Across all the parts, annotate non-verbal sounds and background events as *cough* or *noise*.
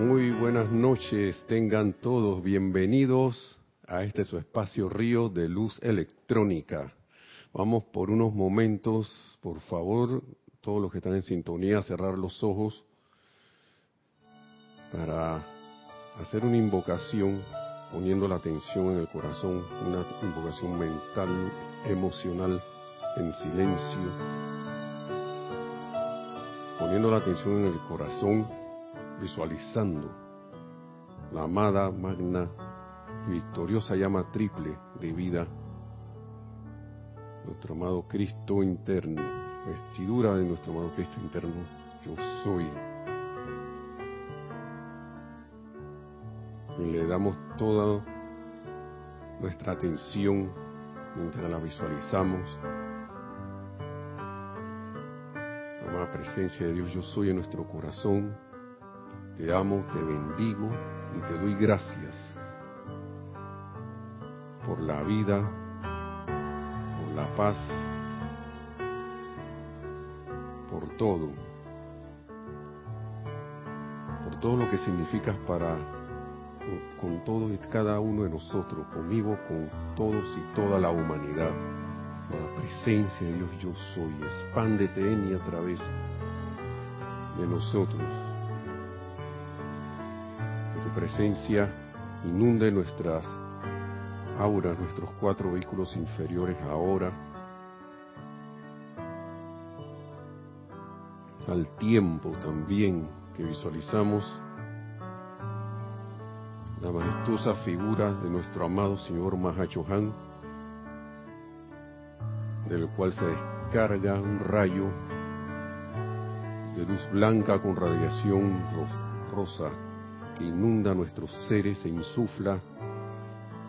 Muy buenas noches, tengan todos bienvenidos a este su espacio río de luz electrónica. Vamos por unos momentos, por favor, todos los que están en sintonía, cerrar los ojos para hacer una invocación poniendo la atención en el corazón, una invocación mental, emocional, en silencio, poniendo la atención en el corazón, visualizando la amada, magna y victoriosa llama triple de vida, nuestro amado Cristo interno, vestidura de nuestro amado Cristo interno, yo soy. Y le damos toda nuestra atención mientras la visualizamos. La amada presencia de Dios, yo soy en nuestro corazón. Te amo, te bendigo y te doy gracias por la vida, por la paz, por todo, por todo lo que significas para con todos y cada uno de nosotros, conmigo, con todos y toda la humanidad. La presencia de Dios yo soy, expándete en y a través de nosotros. Presencia inunde nuestras auras, nuestros cuatro vehículos inferiores ahora, al tiempo también que visualizamos la majestuosa figura de nuestro amado Señor Mahachohan, del cual se descarga un rayo de luz blanca con radiación rosa inunda nuestros seres e insufla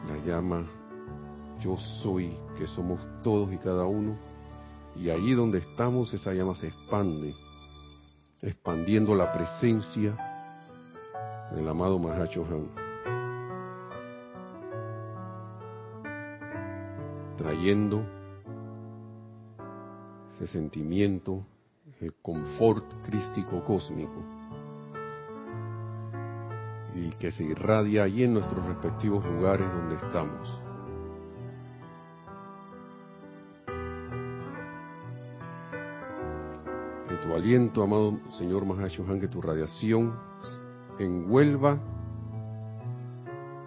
la llama yo soy, que somos todos y cada uno, y ahí donde estamos esa llama se expande, expandiendo la presencia del amado Mahachohan. trayendo ese sentimiento, el confort crístico cósmico, y que se irradia ahí en nuestros respectivos lugares donde estamos. Que tu aliento, amado Señor Mahashohan, que tu radiación envuelva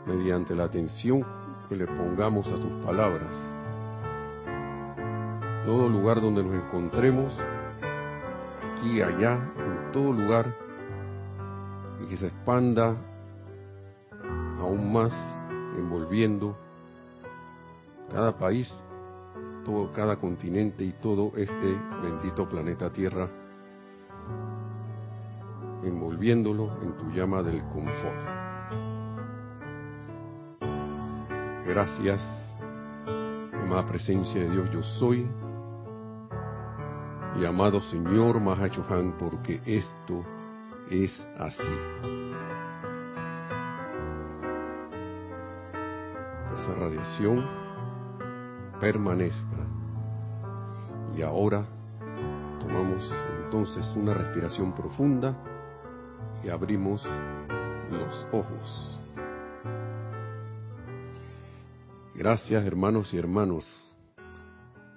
mediante la atención que le pongamos a tus palabras todo lugar donde nos encontremos, aquí, allá, en todo lugar, y que se expanda aún más, envolviendo cada país, todo, cada continente y todo este bendito planeta Tierra, envolviéndolo en tu llama del confort. Gracias, amada presencia de Dios, yo soy y amado Señor Mahachohan, porque esto es así. Esa radiación permanezca. Y ahora tomamos entonces una respiración profunda y abrimos los ojos. Gracias hermanos y hermanos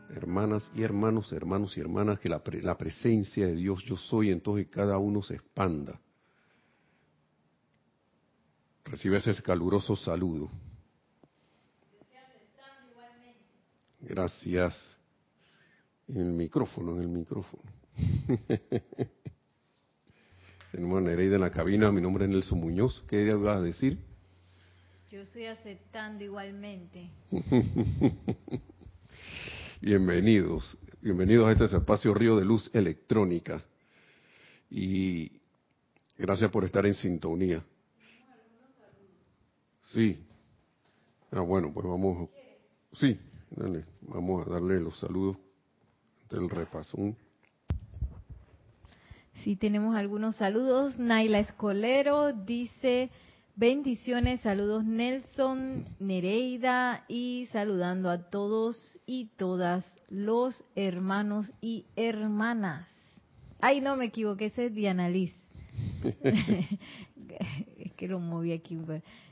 hermanas y hermanos, hermanos y hermanas, que la, presencia de Dios yo soy en todos y cada uno se expanda. Recibe ese caluroso saludo. Gracias. En el micrófono, en el micrófono. *laughs* Tenemos a Nereida en la cabina, mi nombre es Nelson Muñoz. ¿Qué vas a decir? Yo estoy aceptando igualmente. *laughs* Bienvenidos, bienvenidos a este espacio Río de Luz Electrónica. Y gracias por estar en sintonía. Sí. Ah, bueno, pues vamos. Sí, dale, vamos a darle los saludos del repaso. Sí, tenemos algunos saludos. Naila Escolero dice, Bendiciones, saludos Nelson, Nereida y saludando a todos y todas los hermanos y hermanas. Ay, no me equivoqué, ese es Diana Liz. *laughs* *laughs* que lo moví aquí.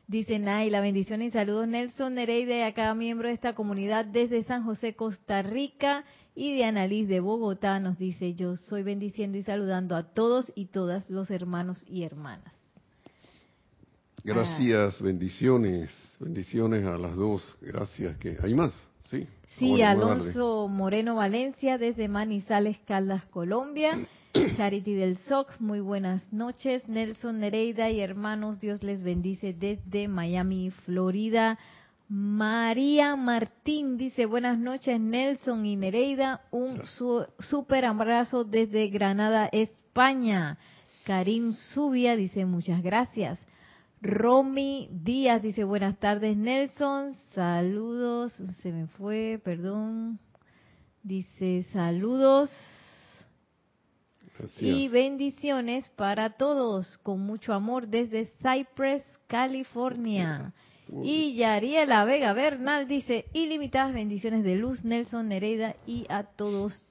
Dice Naila, bendiciones y saludos Nelson Nereida y a cada miembro de esta comunidad desde San José, Costa Rica. Y de Annalise de Bogotá nos dice, yo soy bendiciendo y saludando a todos y todas los hermanos y hermanas. Gracias, bendiciones, bendiciones a las dos. Gracias. que ¿Hay más? Sí. Sí, Alonso Moreno Valencia desde Manizales, Caldas, Colombia. Charity del SOC, muy buenas noches. Nelson Nereida y hermanos, Dios les bendice desde Miami, Florida. María Martín dice, buenas noches Nelson y Nereida, un súper abrazo desde Granada, España. Karim Zubia dice, muchas gracias. Romy Díaz dice, buenas tardes Nelson, saludos, se me fue, perdón. Dice, saludos y bendiciones para todos, con mucho amor desde Cypress, California. Y Yariela Vega Bernal dice, ilimitadas bendiciones de luz, Nelson Nereida y a todos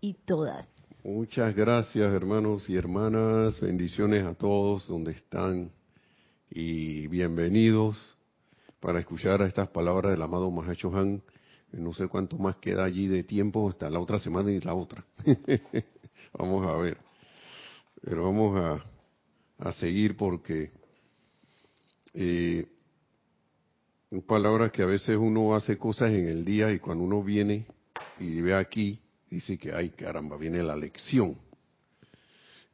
y todas. Muchas gracias hermanos y hermanas, bendiciones a todos donde están y bienvenidos para escuchar a estas palabras del amado Mahacho Han. No sé cuánto más queda allí de tiempo hasta la otra semana y la otra. *laughs* vamos a ver. Pero vamos a, a seguir porque eh, palabras que a veces uno hace cosas en el día y cuando uno viene y ve aquí, dice que, ay caramba, viene la lección.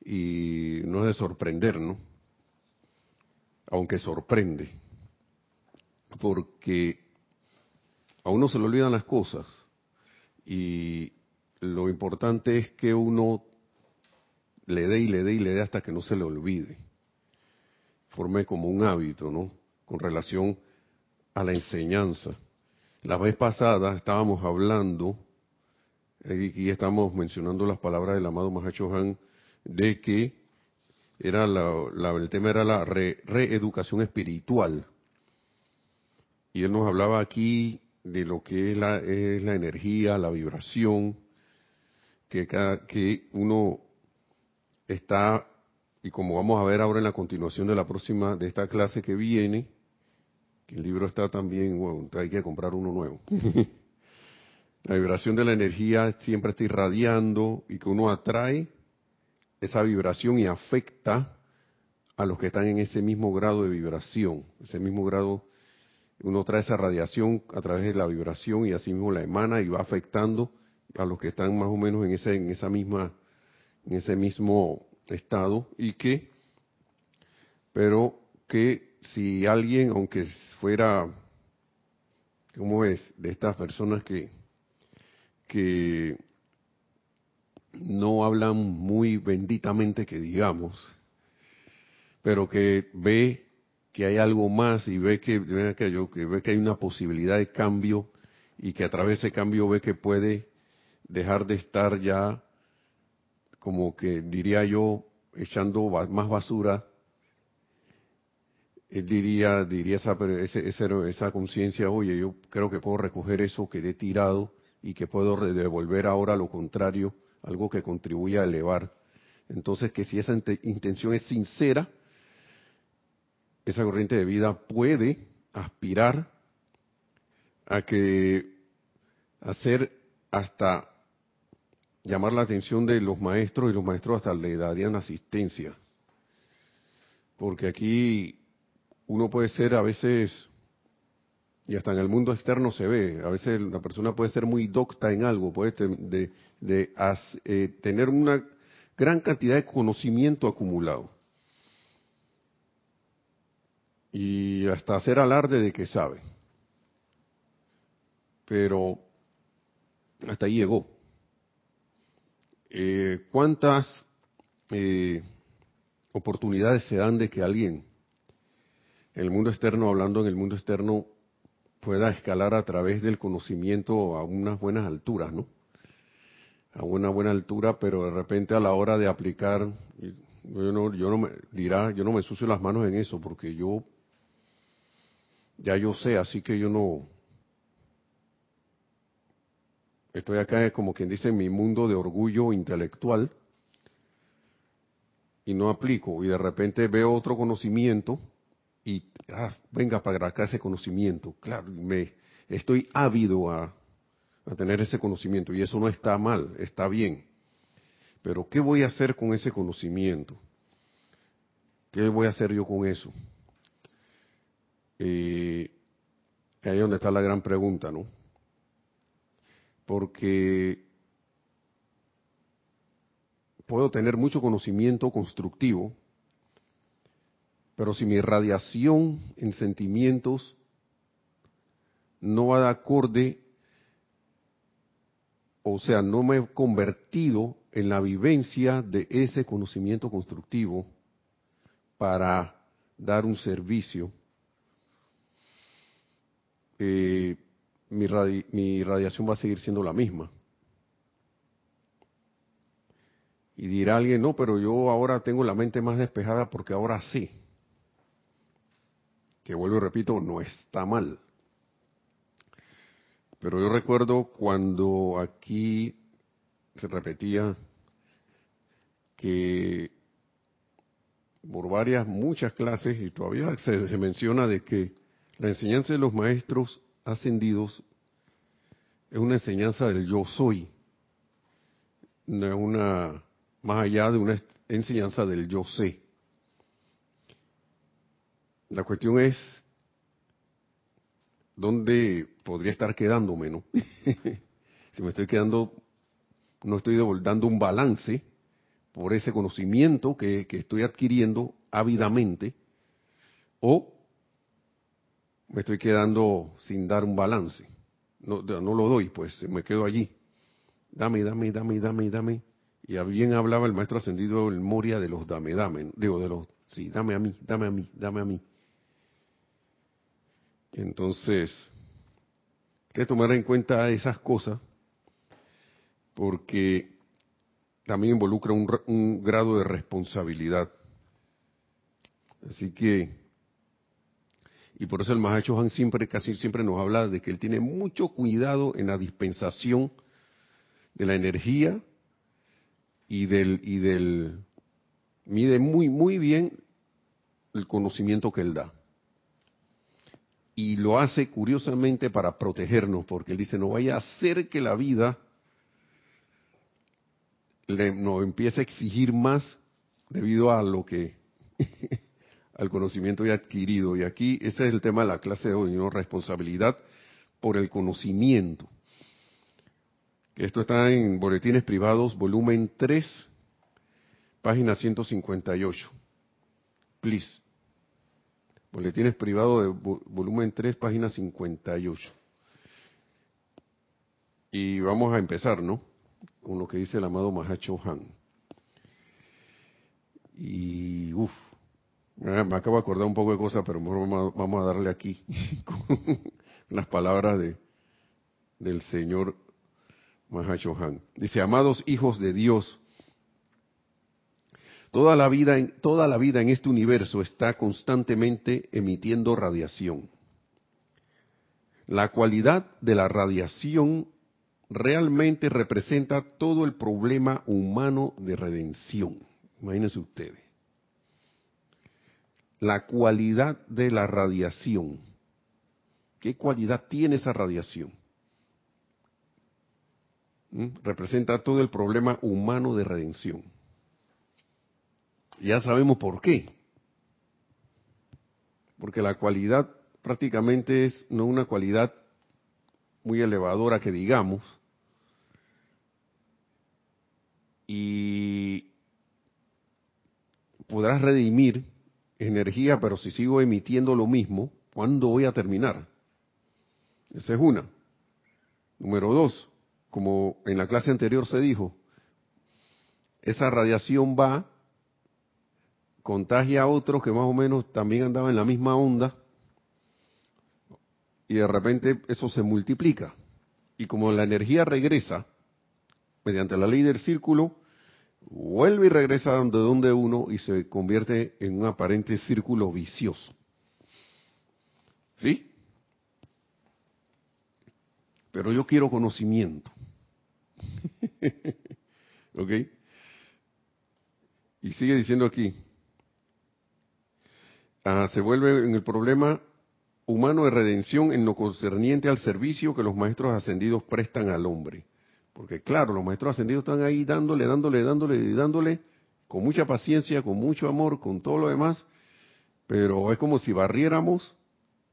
Y no es de sorprender, ¿no? Aunque sorprende. Porque a uno se le olvidan las cosas. Y lo importante es que uno le dé y le dé y le dé hasta que no se le olvide. Forme como un hábito, ¿no? Con relación a la enseñanza. La vez pasada estábamos hablando, y estamos mencionando las palabras del amado Mahacho Han, de que era la, el tema era la reeducación espiritual. Y él nos hablaba aquí de lo que es la, es la energía, la vibración, que, que uno está, y como vamos a ver ahora en la continuación de la próxima, de esta clase que viene, que el libro está también, bueno, hay que comprar uno nuevo. *laughs* la vibración de la energía siempre está irradiando y que uno atrae esa vibración y afecta a los que están en ese mismo grado de vibración, ese mismo grado, uno trae esa radiación a través de la vibración y así mismo la emana y va afectando a los que están más o menos en ese, en esa misma en ese mismo estado y que, pero que si alguien, aunque fuera, ¿cómo es? De estas personas que, que no hablan muy benditamente que digamos, pero que ve que hay algo más y ve que, que, ve que hay una posibilidad de cambio y que a través de ese cambio ve que puede dejar de estar ya como que diría yo, echando más basura, él diría, diría esa, esa conciencia, oye, yo creo que puedo recoger eso que he tirado y que puedo devolver ahora lo contrario, algo que contribuya a elevar. Entonces, que si esa intención es sincera, esa corriente de vida puede aspirar a que hacer hasta llamar la atención de los maestros y los maestros hasta le darían asistencia. Porque aquí uno puede ser a veces, y hasta en el mundo externo se ve, a veces la persona puede ser muy docta en algo, puede de, de, eh, tener una gran cantidad de conocimiento acumulado. Y hasta hacer alarde de que sabe. Pero hasta ahí llegó eh, ¿cuántas eh, oportunidades se dan de que alguien, en el mundo externo, hablando en el mundo externo, pueda escalar a través del conocimiento a unas buenas alturas, ¿no? A una buena altura, pero de repente a la hora de aplicar, yo no, yo no me dirá, yo no me sucio las manos en eso, porque yo ya yo sé, así que yo no, Estoy acá como quien dice en mi mundo de orgullo intelectual y no aplico, y de repente veo otro conocimiento y ah, venga para acá ese conocimiento, claro, me estoy ávido a, a tener ese conocimiento y eso no está mal, está bien. Pero ¿qué voy a hacer con ese conocimiento? ¿Qué voy a hacer yo con eso? Eh, ahí es donde está la gran pregunta, ¿no? Porque puedo tener mucho conocimiento constructivo, pero si mi radiación en sentimientos no va de acorde, o sea, no me he convertido en la vivencia de ese conocimiento constructivo para dar un servicio, eh, mi, mi radiación va a seguir siendo la misma. Y dirá alguien, no, pero yo ahora tengo la mente más despejada porque ahora sí. Que vuelvo y repito, no está mal. Pero yo recuerdo cuando aquí se repetía que por varias, muchas clases, y todavía se, menciona de que la enseñanza de los maestros ascendidos es una enseñanza del yo soy, no es una, más allá de una enseñanza del yo sé. La cuestión es dónde podría estar quedándome, ¿no? *laughs* si me estoy quedando, no estoy dando un balance por ese conocimiento que, estoy adquiriendo ávidamente, o me estoy quedando sin dar un balance. No, no lo doy, pues me quedo allí. Dame, dame, dame, dame, dame. Y bien hablaba el maestro ascendido el Moria de los dame, dame. Digo, de los, sí, dame a mí, dame a mí, dame a mí. Entonces, hay que tomar en cuenta esas cosas porque también involucra un, grado de responsabilidad. Así que, y por eso el Mahacho Han siempre, casi siempre nos habla de que él tiene mucho cuidado en la dispensación de la energía y del, y del, mide muy, muy bien el conocimiento que él da. Y lo hace curiosamente para protegernos, porque él dice, no vaya a hacer que la vida le, nos empieza a exigir más debido a lo que *laughs* al conocimiento ya adquirido. Y aquí ese es el tema de la clase de hoy, ¿no? responsabilidad por el conocimiento. Esto está en Boletines Privados, volumen 3, página 158. Please. Boletines Privados volumen 3, página 58. Y vamos a empezar, ¿no? con lo que dice el amado Mahacho Han. Y uff, me acabo de acordar un poco de cosas, pero vamos a darle aquí *laughs* con las palabras de, del Señor Mahacho Han. Dice, amados hijos de Dios, toda la vida toda la vida en este universo está constantemente emitiendo radiación. La cualidad de la radiación realmente representa todo el problema humano de redención. Imagínense ustedes. La cualidad de la radiación. ¿Qué cualidad tiene esa radiación? ¿Mm? Representa todo el problema humano de redención. Ya sabemos por qué. Porque la cualidad prácticamente es no una cualidad muy elevadora que digamos, y podrás redimir energía, pero si sigo emitiendo lo mismo, ¿cuándo voy a terminar? Esa es una. Número dos, como en la clase anterior se dijo, esa radiación va, contagia a otros que más o menos también andaban en la misma onda, y de repente eso se multiplica. Y como la energía regresa, mediante la ley del círculo, vuelve y regresa donde, donde uno y se convierte en un aparente círculo vicioso. ¿Sí? Pero yo quiero conocimiento. *laughs* ¿Ok? Y sigue diciendo aquí, ah, se vuelve en el problema humano de redención en lo concerniente al servicio que los maestros ascendidos prestan al hombre. Porque claro, los maestros ascendidos están ahí dándole, dándole, dándole, dándole, con mucha paciencia, con mucho amor, con todo lo demás, pero es como si barriéramos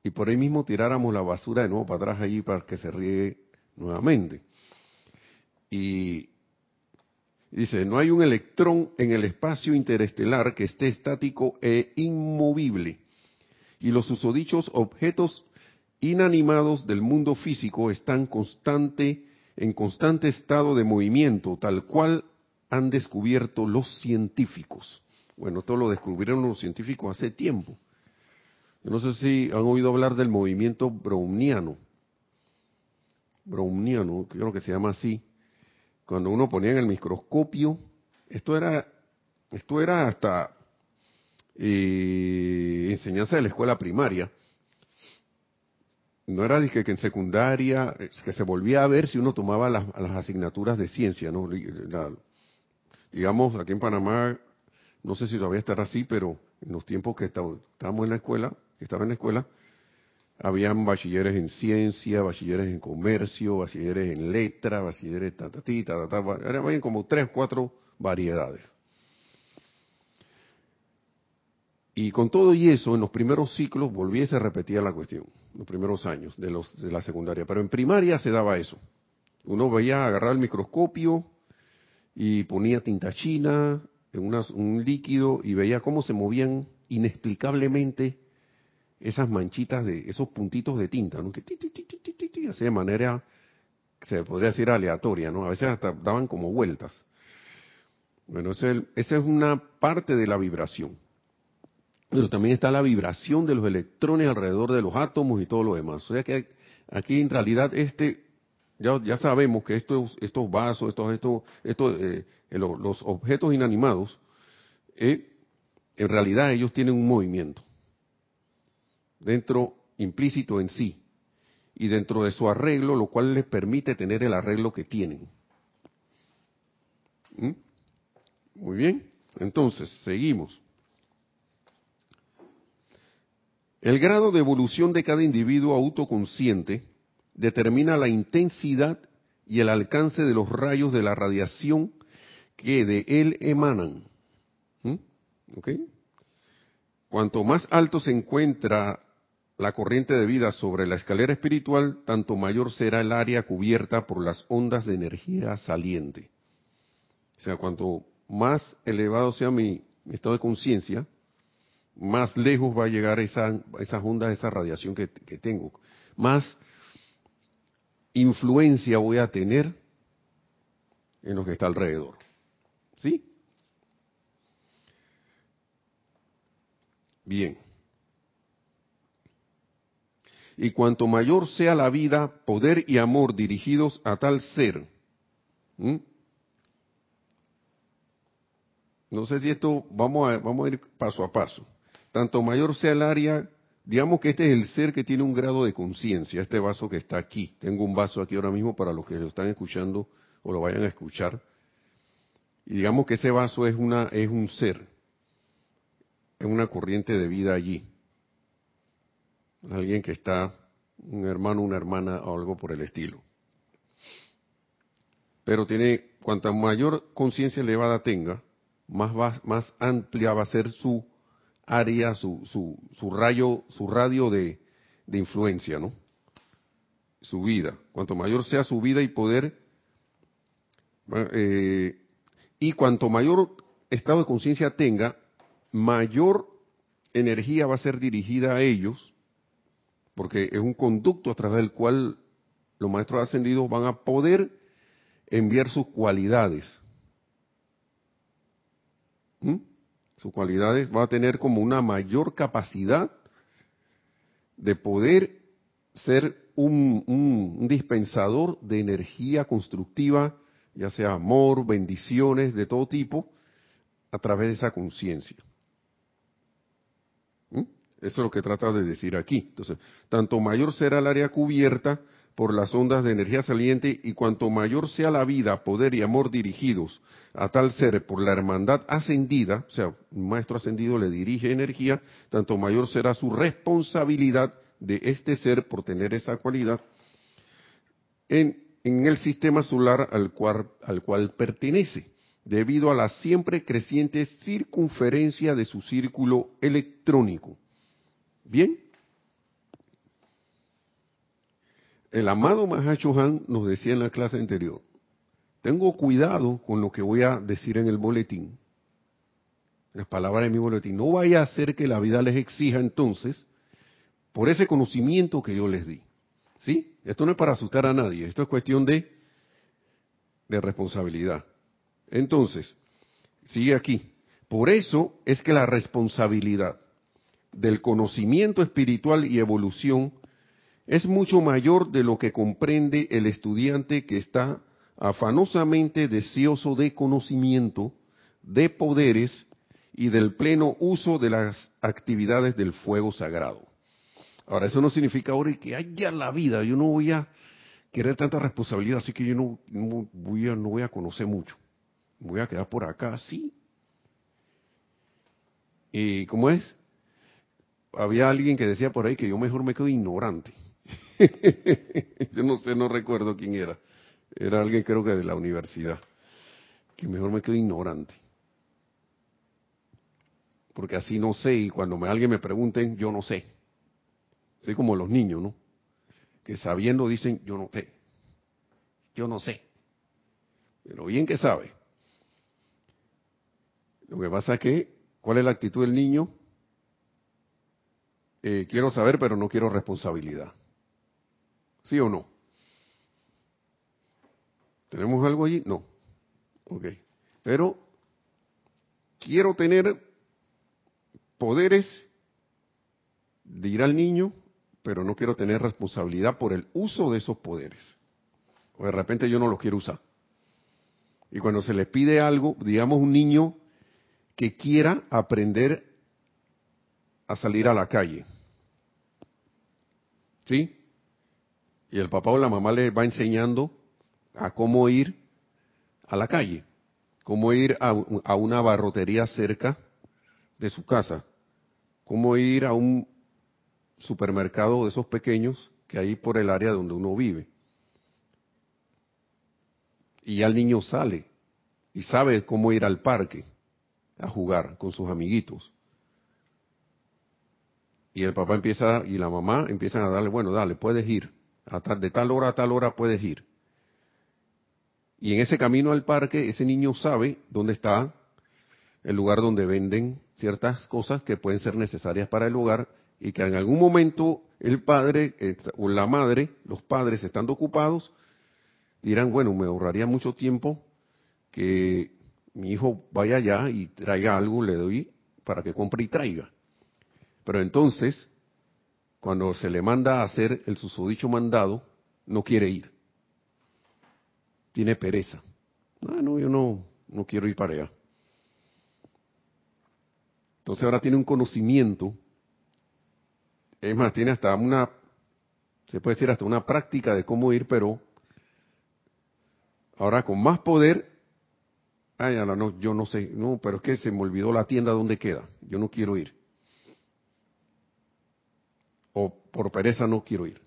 y por ahí mismo tiráramos la basura de nuevo para atrás allí para que se riegue nuevamente. Y dice, no hay un electrón en el espacio interestelar que esté estático e inmovible. Y los susodichos objetos inanimados del mundo físico están constante, en constante estado de movimiento, tal cual han descubierto los científicos. Bueno, esto lo descubrieron los científicos hace tiempo. Yo no sé si han oído hablar del movimiento browniano. Browniano, creo que se llama así cuando uno ponía en el microscopio, esto era, esto era hasta eh, enseñanza de la escuela primaria. No era que, que en secundaria, que se volvía a ver si uno tomaba las, asignaturas de ciencia, ¿no? digamos, aquí en Panamá, no sé si todavía estará así, pero en los tiempos que estábamos en la escuela, que estaba en la escuela, habían bachilleres en ciencia, bachilleres en comercio, bachilleres en letra, bachilleres ta ta ta ta, como tres, cuatro variedades. Y con todo y eso, en los primeros ciclos volviese a repetir la cuestión, los primeros años de, los, de la secundaria. Pero en primaria se daba eso. Uno veía agarrar el microscopio y ponía tinta china en un líquido y veía cómo se movían inexplicablemente esas manchitas de esos puntitos de tinta, ¿no? que así de manera se podría decir aleatoria, ¿no? A veces hasta daban como vueltas. Bueno, esa es una parte de la vibración. Pero también está la vibración de los electrones alrededor de los átomos y todo lo demás. O sea que aquí en realidad este ya, ya sabemos que estos estos vasos, estos estos estos eh, los, objetos inanimados eh, en realidad ellos tienen un movimiento dentro implícito en sí y dentro de su arreglo, lo cual les permite tener el arreglo que tienen. ¿Mm? Muy bien, entonces, seguimos. El grado de evolución de cada individuo autoconsciente determina la intensidad y el alcance de los rayos de la radiación que de él emanan. ¿Mm? Cuanto más alto se encuentra la corriente de vida sobre la escalera espiritual, tanto mayor será el área cubierta por las ondas de energía saliente. O sea, cuanto más elevado sea mi, estado de conciencia, más lejos va a llegar esa, esas ondas, esa radiación que, tengo. Más influencia voy a tener en lo que está alrededor. ¿Sí? Bien. Y cuanto mayor sea la vida, poder y amor dirigidos a tal ser, no sé si esto, vamos a, vamos a ir paso a paso. Tanto mayor sea el área, digamos que este es el ser que tiene un grado de conciencia, este vaso que está aquí. Tengo un vaso aquí ahora mismo para los que lo están escuchando o lo vayan a escuchar. Y digamos que ese vaso es, una, es un ser, es una corriente de vida allí alguien que está, un hermano, una hermana o algo por el estilo. Pero tiene, cuanta mayor conciencia elevada tenga, más, más amplia va a ser su área, su, su, su rayo, su radio de, de influencia, ¿no? Su vida. Cuanto mayor sea su vida y poder, eh, y cuanto mayor estado de conciencia tenga, mayor energía va a ser dirigida a ellos porque es un conducto a través del cual los maestros ascendidos van a poder enviar sus cualidades. ¿Mm? Sus cualidades van a tener como una mayor capacidad de poder ser un, un dispensador de energía constructiva, ya sea amor, bendiciones de todo tipo, a través de esa conciencia. Eso es lo que trata de decir aquí. Entonces, tanto mayor será el área cubierta por las ondas de energía saliente y cuanto mayor sea la vida, poder y amor dirigidos a tal ser por la hermandad ascendida, o sea, un maestro ascendido le dirige energía, tanto mayor será su responsabilidad de este ser por tener esa cualidad en, el sistema solar al al cual pertenece, debido a la siempre creciente circunferencia de su círculo electrónico. Bien, el amado Mahachohan nos decía en la clase anterior, tengo cuidado con lo que voy a decir en el boletín, las palabras de mi boletín, no vaya a ser que la vida les exija entonces por ese conocimiento que yo les di. ¿Sí? Esto no es para asustar a nadie, esto es cuestión de, de responsabilidad. Entonces, sigue aquí. Por eso es que la responsabilidad del conocimiento espiritual y evolución es mucho mayor de lo que comprende el estudiante que está afanosamente deseoso de conocimiento, de poderes y del pleno uso de las actividades del fuego sagrado. Ahora, eso no significa ahora que haya la vida, yo no voy a querer tanta responsabilidad, así que yo no, voy, a, no voy a conocer mucho. Voy a quedar por acá, sí. ¿Y cómo es? Había alguien que decía por ahí que yo mejor me quedo ignorante. *laughs* Yo no sé, no recuerdo quién era. Era alguien creo que de la universidad. Que mejor me quedo ignorante. Porque así no sé y cuando me, alguien me pregunten, yo no sé. Soy como los niños, ¿no? Que sabiendo dicen, yo no sé. Yo no sé. Pero bien que sabe. Lo que pasa es que, ¿cuál es la actitud del niño? Eh, quiero saber, pero no quiero responsabilidad. ¿Sí o no? ¿Tenemos algo allí? No. Ok. Pero quiero tener poderes de ir al niño, pero no quiero tener responsabilidad por el uso de esos poderes. O de repente yo no los quiero usar. Y cuando se le pide algo, digamos un niño que quiera aprender a salir a la calle. ¿Sí? Y el papá o la mamá le va enseñando a cómo ir a la calle, cómo ir a, una barrotería cerca de su casa, cómo ir a un supermercado de esos pequeños que hay por el área donde uno vive. Y ya el niño sale y sabe cómo ir al parque a jugar con sus amiguitos. Y el papá empieza y la mamá empiezan a darle, bueno, dale, puedes ir de tal hora a tal hora puedes ir. Y en ese camino al parque, ese niño sabe dónde está el lugar donde venden ciertas cosas que pueden ser necesarias para el hogar y que en algún momento el padre eh, o la madre, los padres estando ocupados, dirán, bueno, me ahorraría mucho tiempo que mi hijo vaya allá y traiga algo, le doy para que compre y traiga. Pero entonces cuando se le manda a hacer el susodicho mandado, no quiere ir. Tiene pereza. Ah, no, yo no, no quiero ir para allá. Entonces ahora tiene un conocimiento, es más, tiene hasta una, se puede decir hasta una práctica de cómo ir, pero ahora con más poder, ay, no, yo no sé, no, pero es que se me olvidó la tienda donde queda, yo no quiero ir o por pereza no quiero ir.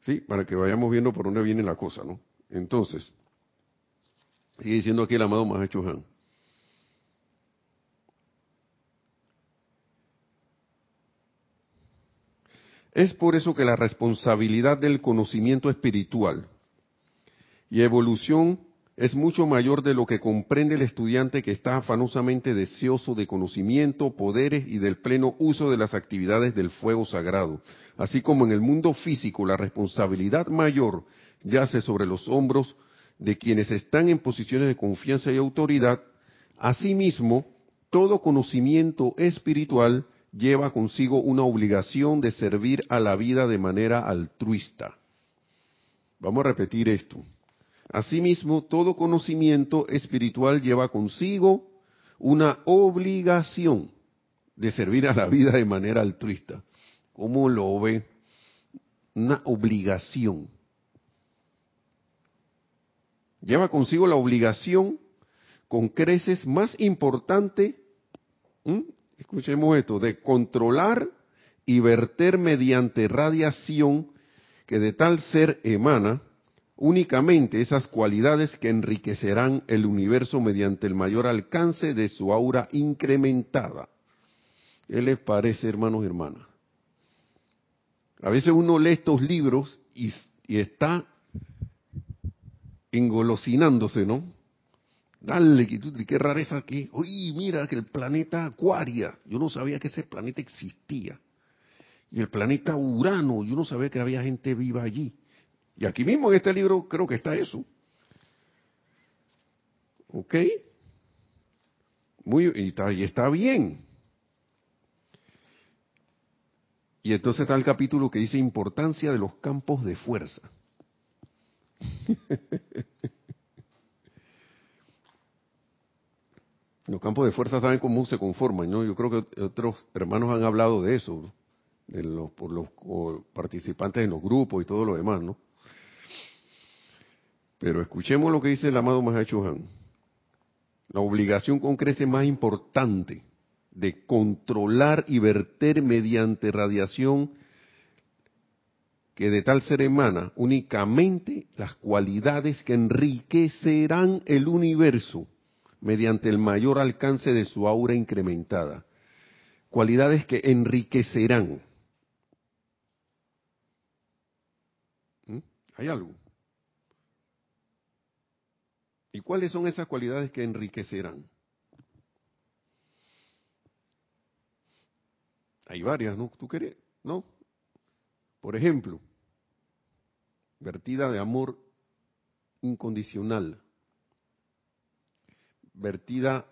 Sí, para que vayamos viendo por dónde viene la cosa, ¿no? Entonces, sigue diciendo aquí el amado Mahacho Han. Es por eso que la responsabilidad del conocimiento espiritual y evolución es mucho mayor de lo que comprende el estudiante que está afanosamente deseoso de conocimiento, poderes y del pleno uso de las actividades del fuego sagrado. Así como en el mundo físico la responsabilidad mayor yace sobre los hombros de quienes están en posiciones de confianza y autoridad, asimismo, todo conocimiento espiritual lleva consigo una obligación de servir a la vida de manera altruista. Vamos a repetir esto. Asimismo, todo conocimiento espiritual lleva consigo una obligación de servir a la vida de manera altruista. ¿Cómo lo ve? una obligación. Lleva consigo la obligación con creces más importante, escuchemos esto, de controlar y verter mediante radiación que de tal ser emana únicamente esas cualidades que enriquecerán el universo mediante el mayor alcance de su aura incrementada. ¿Qué les parece, hermanos y hermanas? A veces uno lee estos libros y, está engolosinándose, ¿no? Dale, qué rareza aquí. Uy, mira que el planeta Acuaria, yo no sabía que ese planeta existía. Y el planeta Urano, yo no sabía que había gente viva allí. Y aquí mismo en este libro creo que está eso. ¿Ok? Muy, y, está, y está bien. Y entonces está el capítulo que dice importancia de los campos de fuerza. *laughs* los campos de fuerza saben cómo se conforman, ¿no? Yo creo que otros hermanos han hablado de eso, de los, por los participantes en los grupos y todo lo demás, ¿no? Pero escuchemos lo que dice el amado Mahacho Han. La obligación con crece más importante de controlar y verter mediante radiación que de tal ser emana únicamente las cualidades que enriquecerán el universo mediante el mayor alcance de su aura incrementada. Cualidades que enriquecerán. ¿Mm? ¿Hay algo? ¿Y cuáles son esas cualidades que enriquecerán? Hay varias, ¿no? ¿Tú querés? ¿No? Por ejemplo, vertida de amor incondicional, vertida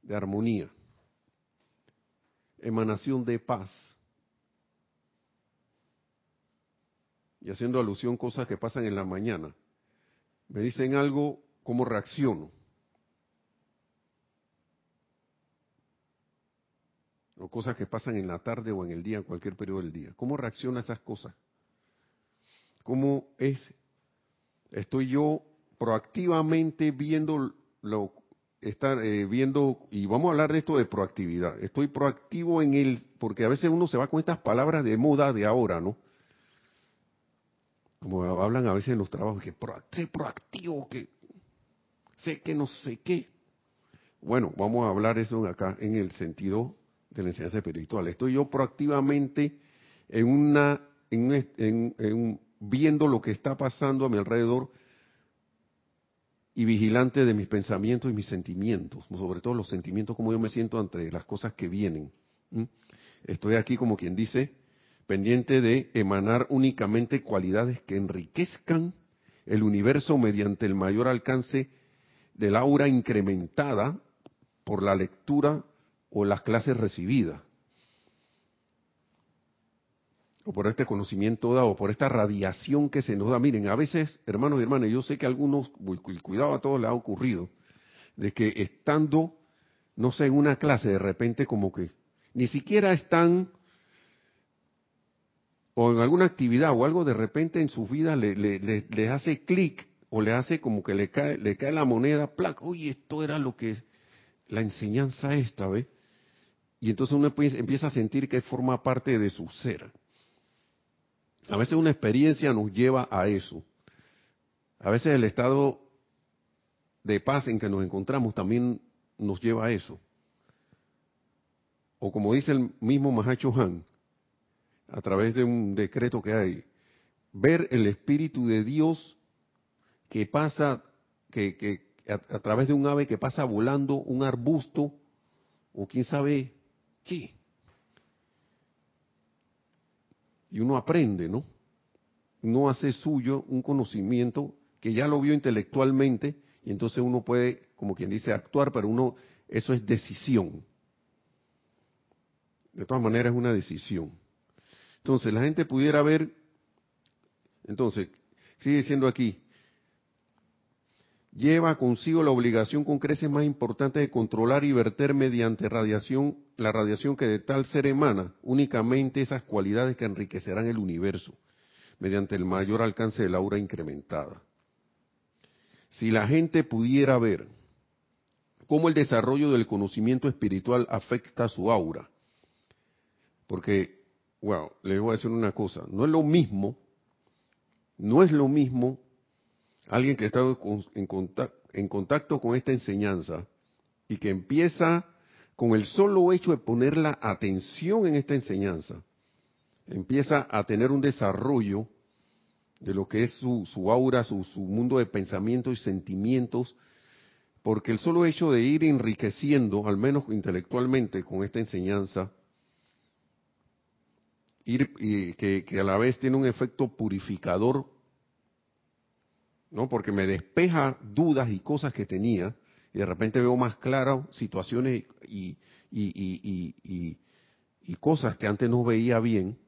de armonía, emanación de paz. Y haciendo alusión cosas que pasan en la mañana. Me dicen algo, ¿cómo reacciono? O cosas que pasan en la tarde o en el día, en cualquier periodo del día. ¿Cómo reacciona a esas cosas? ¿Cómo es? Estoy yo proactivamente viendo lo estar eh, viendo y vamos a hablar de esto de proactividad. Estoy proactivo en el porque a veces uno se va con estas palabras de moda de ahora, ¿no? Como hablan a veces en los trabajos, que proactivo, que sé que no sé qué. Bueno, vamos a hablar eso acá en el sentido de la enseñanza espiritual. Estoy yo proactivamente en una, en, viendo lo que está pasando a mi alrededor y vigilante de mis pensamientos y mis sentimientos, sobre todo los sentimientos, como yo me siento ante las cosas que vienen. Estoy aquí como quien dice, pendiente de emanar únicamente cualidades que enriquezcan el universo mediante el mayor alcance del aura incrementada por la lectura o las clases recibidas, o por este conocimiento dado, por esta radiación que se nos da. Miren, a veces, hermanos y hermanas, yo sé que a algunos, cuidado a todos les ha ocurrido, de que estando, no sé, en una clase, de repente como que ni siquiera están o en alguna actividad o algo de repente en su vida le, le, hace clic o le hace como que le cae, le cae la moneda, placa, oye, esto era lo que la enseñanza esta, ¿ve? Y entonces uno empieza a sentir que forma parte de su ser. A veces una experiencia nos lleva a eso. A veces el estado de paz en que nos encontramos también nos lleva a eso. O como dice el mismo Mahacho Han, a través de un decreto que hay, ver el Espíritu de Dios que pasa, que, a, a, través de un ave que pasa volando un arbusto, o quién sabe qué. Y uno aprende, ¿no? Uno hace suyo un conocimiento que ya lo vio intelectualmente y entonces uno puede, como quien dice, actuar, pero uno, eso es decisión. De todas maneras es una decisión. Entonces, la gente pudiera ver, entonces, sigue diciendo aquí, lleva consigo la obligación con creces más importante de controlar y verter mediante radiación, la radiación que de tal ser emana, únicamente esas cualidades que enriquecerán el universo, mediante el mayor alcance de la aura incrementada. Si la gente pudiera ver cómo el desarrollo del conocimiento espiritual afecta su aura, porque, wow, les voy a decir una cosa, no es lo mismo, no es lo mismo alguien que está en contacto, con esta enseñanza y que empieza con el solo hecho de poner la atención en esta enseñanza, empieza a tener un desarrollo de lo que es su, aura, su, mundo de pensamientos y sentimientos, porque el solo hecho de ir enriqueciendo, al menos intelectualmente, con esta enseñanza, que a la vez tiene un efecto purificador ¿no? Porque me despeja dudas y cosas que tenía y de repente veo más claras situaciones y, y, cosas que antes no veía bien,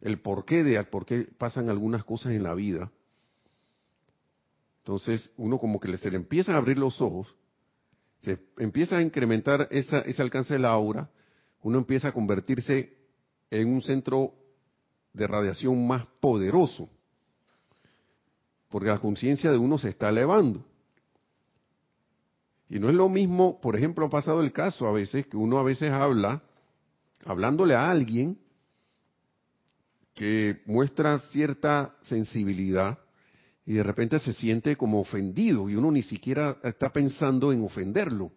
el porqué de por qué pasan algunas cosas en la vida. Entonces uno como que se le empiezan a abrir los ojos, se empieza a incrementar esa, ese alcance de la aura, uno empieza a convertirse en un centro de radiación más poderoso porque la conciencia de uno se está elevando. Y no es lo mismo, por ejemplo, ha pasado el caso a veces que uno a veces habla, hablándole a alguien que muestra cierta sensibilidad y de repente se siente como ofendido y uno ni siquiera está pensando en ofenderlo,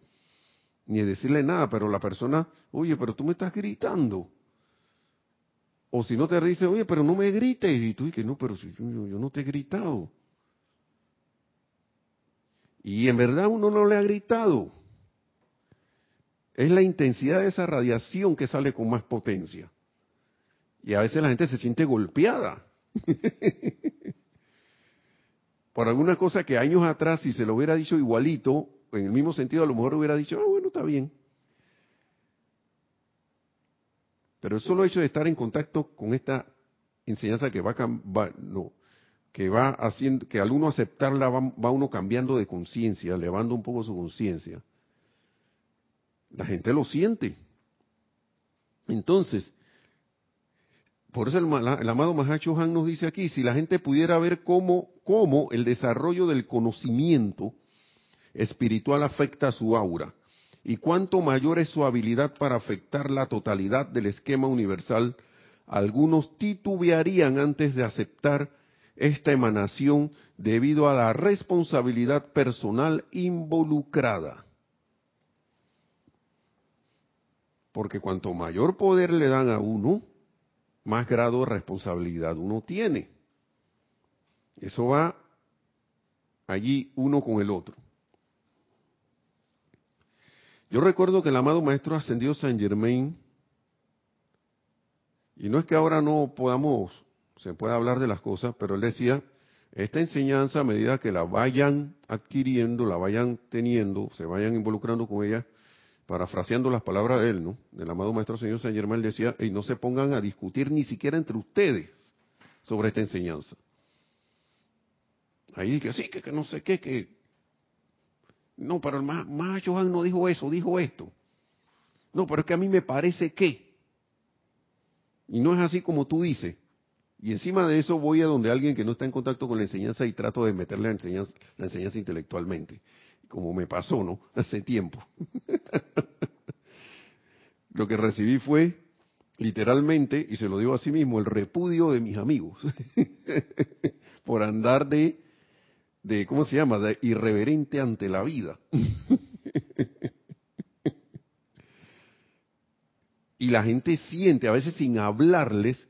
ni en decirle nada, pero la persona, oye, pero tú me estás gritando. O si no te dice, oye, pero no me grites, y tú dices, no, pero yo, yo no te he gritado. Y en verdad uno no le ha gritado. Es la intensidad de esa radiación que sale con más potencia. Y a veces la gente se siente golpeada. *laughs* Por alguna cosa que años atrás, si se lo hubiera dicho igualito, en el mismo sentido, a lo mejor hubiera dicho, ah, bueno, está bien. Pero el solo hecho de estar en contacto con esta enseñanza que va, va no, que va haciendo, que al uno aceptarla va, uno cambiando de conciencia, elevando un poco su conciencia. La gente lo siente. Entonces, por eso el, amado Mahacho Han nos dice aquí, si la gente pudiera ver cómo, cómo el desarrollo del conocimiento espiritual afecta a su aura y cuánto mayor es su habilidad para afectar la totalidad del esquema universal, algunos titubearían antes de aceptar esta emanación debido a la responsabilidad personal involucrada. Porque cuanto mayor poder le dan a uno, más grado de responsabilidad uno tiene. Eso va allí uno con el otro. Yo recuerdo que el amado Maestro Ascendido San Germain, y no es que ahora no podamos se puede hablar de las cosas, pero él decía, esta enseñanza a medida que la vayan adquiriendo, la vayan teniendo, se vayan involucrando con ella, parafraseando las palabras de él, ¿no? Del amado Maestro Señor San Germán decía, y no se pongan a discutir ni siquiera entre ustedes sobre esta enseñanza. Ahí que sí, que, que no sé qué, que... No, pero el más Johan no dijo eso, dijo esto. No, pero es que a mí me parece que. Y no es así como tú dices. Y encima de eso voy a donde alguien que no está en contacto con la enseñanza y trato de meterle la enseñanza, intelectualmente, como me pasó, ¿no? *laughs* Hace tiempo. *laughs* lo que recibí fue, literalmente, y se lo digo a sí mismo, el repudio de mis amigos, *laughs* por andar de, de, ¿cómo se llama?, de irreverente ante la vida. y la gente siente, a veces sin hablarles,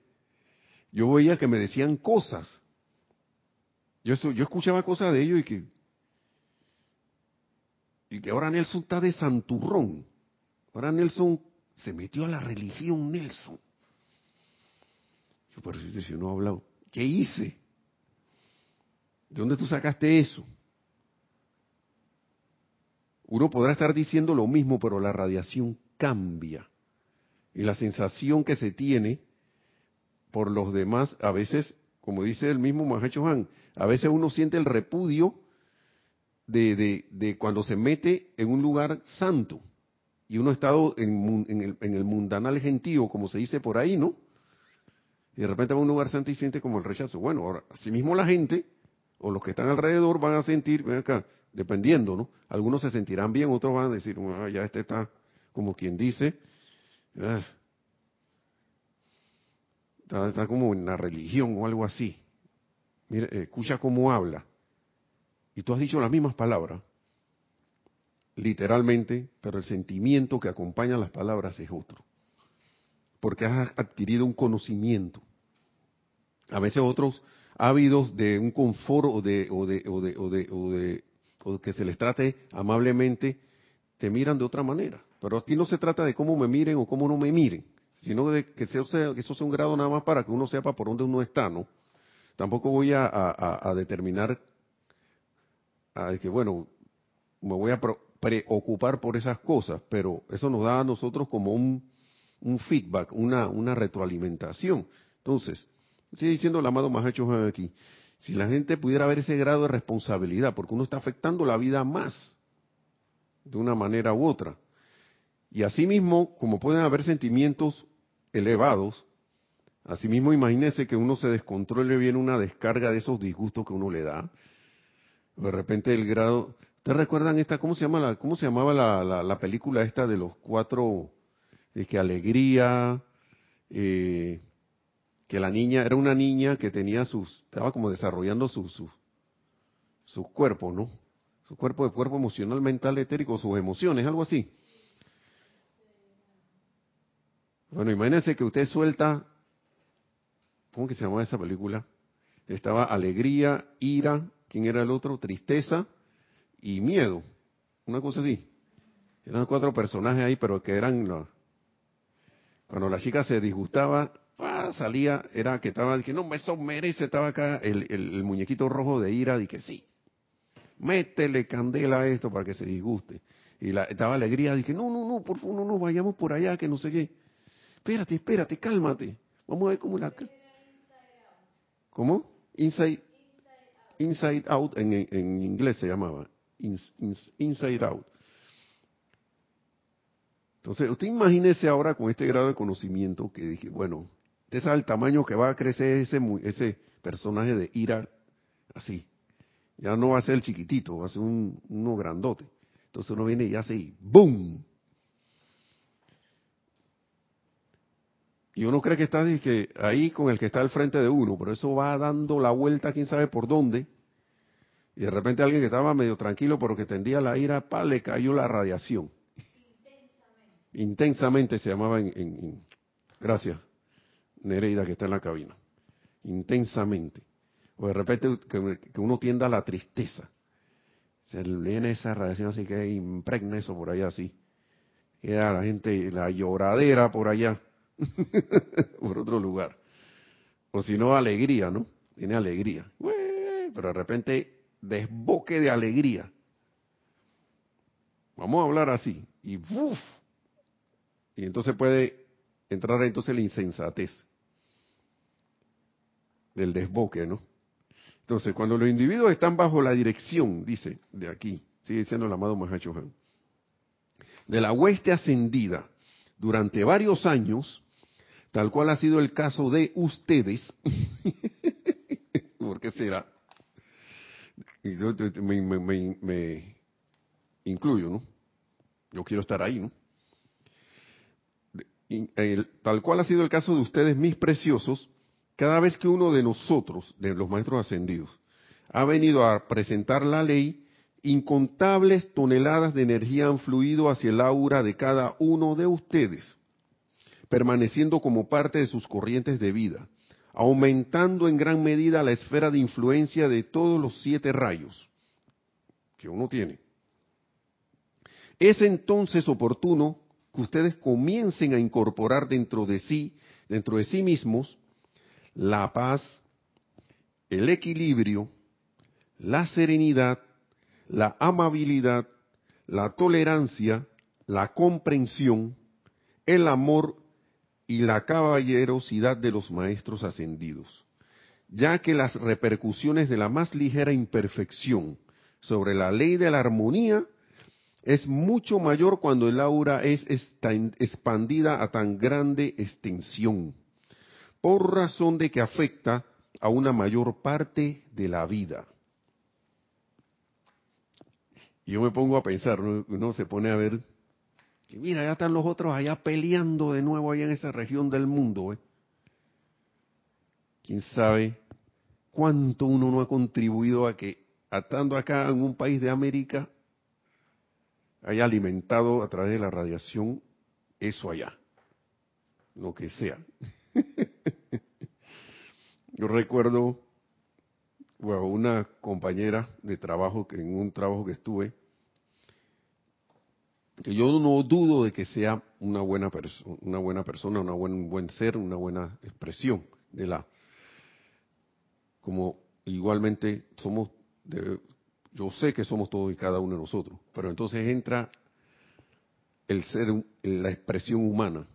yo veía que me decían cosas. Yo, yo escuchaba cosas de ellos y que, y que ahora Nelson está de santurrón. Ahora Nelson se metió a la religión, Nelson. Yo, pero si no he hablado, ¿qué hice? ¿De dónde tú sacaste eso? Uno podrá estar diciendo lo mismo, pero la radiación cambia. Y la sensación que se tiene por los demás, a veces, como dice el mismo Mahacho Han, a veces uno siente el repudio de, de, de cuando se mete en un lugar santo y uno ha estado en, el, en el mundanal gentío, como se dice por ahí, ¿no? Y de repente va a un lugar santo y siente como el rechazo. Bueno, ahora, asimismo la gente, o los que están alrededor, van a sentir, ven acá, dependiendo, ¿no? Algunos se sentirán bien, otros van a decir, ya este está, como quien dice, ah, está, como en la religión o algo así. Mira, escucha cómo habla. Y tú has dicho las mismas palabras literalmente, pero el sentimiento que acompaña las palabras es otro. Porque has adquirido un conocimiento. A veces otros ávidos de un confort o de, o de, o de, o de, o de o que se les trate amablemente, te miran de otra manera. Pero aquí no se trata de cómo me miren o cómo no me miren, sino de que, sea, que eso sea un grado nada más para que uno sepa por dónde uno está, ¿no? Tampoco voy a, a, a determinar a que, bueno, me voy a preocupar por esas cosas, pero eso nos da a nosotros como un, feedback, una, una retroalimentación. Entonces, sigue diciendo el amado Mahacho aquí, si la gente pudiera ver ese grado de responsabilidad, porque uno está afectando la vida más, de una manera u otra. Y asimismo, como pueden haber sentimientos elevados, asimismo imagínese que uno se descontrole bien una descarga de esos disgustos que uno le da. De repente el grado, ¿Te recuerdan esta, cómo se llama la, cómo se llamaba la, la, película esta de los cuatro, de que alegría, eh, que la niña, era una niña que tenía sus, estaba como desarrollando sus su, su cuerpo, ¿no? Su cuerpo de cuerpo emocional, mental, etérico, sus emociones, algo así. Bueno, imagínense que usted suelta, ¿cómo que se llamaba esa película? Estaba alegría, ira, ¿quién era el otro? Tristeza, y miedo, una cosa así. Eran cuatro personajes ahí, pero que eran los... Cuando la chica se disgustaba, salía, era que estaba, que no, eso merece, estaba acá el, el, muñequito rojo de ira, y que sí, métele candela a esto para que se disguste. Y la, estaba alegría, dije, no, no, no, por favor, no, no, vayamos por allá, que no sé qué. Espérate, espérate, cálmate. Vamos a ver cómo la... ¿Cómo? Inside, inside Out en, en inglés se llamaba inside out. Entonces, usted imagínese ahora con este grado de conocimiento que dije, bueno, usted sabe el tamaño que va a crecer ese, ese personaje de ira así. Ya no va a ser el chiquitito, va a ser un, uno grandote. Entonces uno viene y hace y ¡boom! Y uno cree que está ahí con el que está al frente de uno, pero eso va dando la vuelta, quién sabe por dónde, y de repente alguien que estaba medio tranquilo, pero que tendía la ira, pa, le cayó la radiación. Intensamente. Intensamente se llamaba en, gracias, Nereida que está en la cabina. Intensamente. O de repente que, uno tienda a la tristeza. Se le viene esa radiación así que impregna eso por allá así. Queda la gente, la lloradera por allá. *laughs* por otro lugar. O si no, alegría, ¿no? Tiene alegría. pero de repente desboque de alegría. Vamos a hablar así. Y ¡buf! Y entonces puede entrar entonces la insensatez del desboque, ¿no? Entonces, cuando los individuos están bajo la dirección, dice, de aquí, sigue diciendo el amado Mahacho de la hueste ascendida durante varios años, tal cual ha sido el caso de ustedes, *laughs* ¿por qué será? yo me, incluyo, ¿no? Yo quiero estar ahí, ¿no? tal cual ha sido el caso de ustedes, mis preciosos, cada vez que uno de nosotros, de los maestros ascendidos, ha venido a presentar la ley, incontables toneladas de energía han fluido hacia el aura de cada uno de ustedes, permaneciendo como parte de sus corrientes de vida aumentando en gran medida la esfera de influencia de todos los siete rayos que uno tiene. Es entonces oportuno que ustedes comiencen a incorporar dentro de sí, dentro de sí mismos, la paz, el equilibrio, la serenidad, la amabilidad, la tolerancia, la comprensión, el amor y la caballerosidad de los maestros ascendidos, ya que las repercusiones de la más ligera imperfección sobre la ley de la armonía es mucho mayor cuando el aura es expandida a tan grande extensión, por razón de que afecta a una mayor parte de la vida. Yo me pongo a pensar, uno se pone a ver, que mira, ya están los otros allá peleando de nuevo allá en esa región del mundo. ¿eh? ¿Quién sabe cuánto uno no ha contribuido a que, estando acá en un país de América, haya alimentado a través de la radiación eso allá, lo que sea. *laughs* Yo recuerdo bueno, una compañera de trabajo que en un trabajo que estuve, que yo no dudo de que sea una buena persona, una buena persona, una buen buen ser, una buena expresión de la como igualmente somos yo sé que somos todos y cada uno de nosotros, pero entonces entra el ser, la expresión humana.